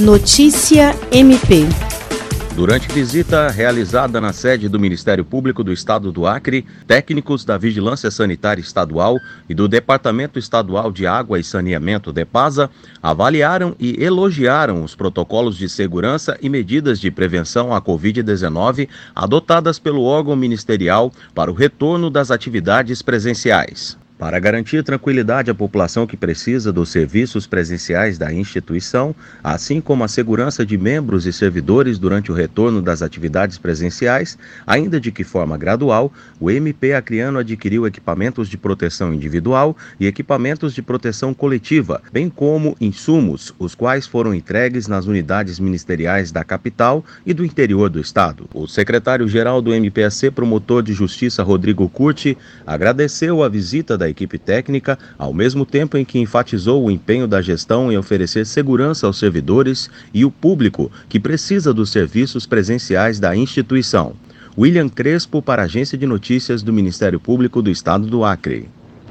Notícia MP. Durante visita realizada na sede do Ministério Público do Estado do Acre, técnicos da Vigilância Sanitária Estadual e do Departamento Estadual de Água e Saneamento DEPASA avaliaram e elogiaram os protocolos de segurança e medidas de prevenção à Covid-19 adotadas pelo órgão ministerial para o retorno das atividades presenciais. Para garantir tranquilidade à população que precisa dos serviços presenciais da instituição, assim como a segurança de membros e servidores durante o retorno das atividades presenciais, ainda de que forma gradual, o MP Acreano adquiriu equipamentos de proteção individual e equipamentos de proteção coletiva, bem como insumos, os quais foram entregues nas unidades ministeriais da capital e do interior do estado. O secretário-geral do MPAC, promotor de justiça Rodrigo Curti, agradeceu a visita da equipe técnica, ao mesmo tempo em que enfatizou o empenho da gestão em oferecer segurança aos servidores e o público que precisa dos serviços presenciais da instituição. William Crespo, para a Agência de Notícias do Ministério Público do Estado do Acre.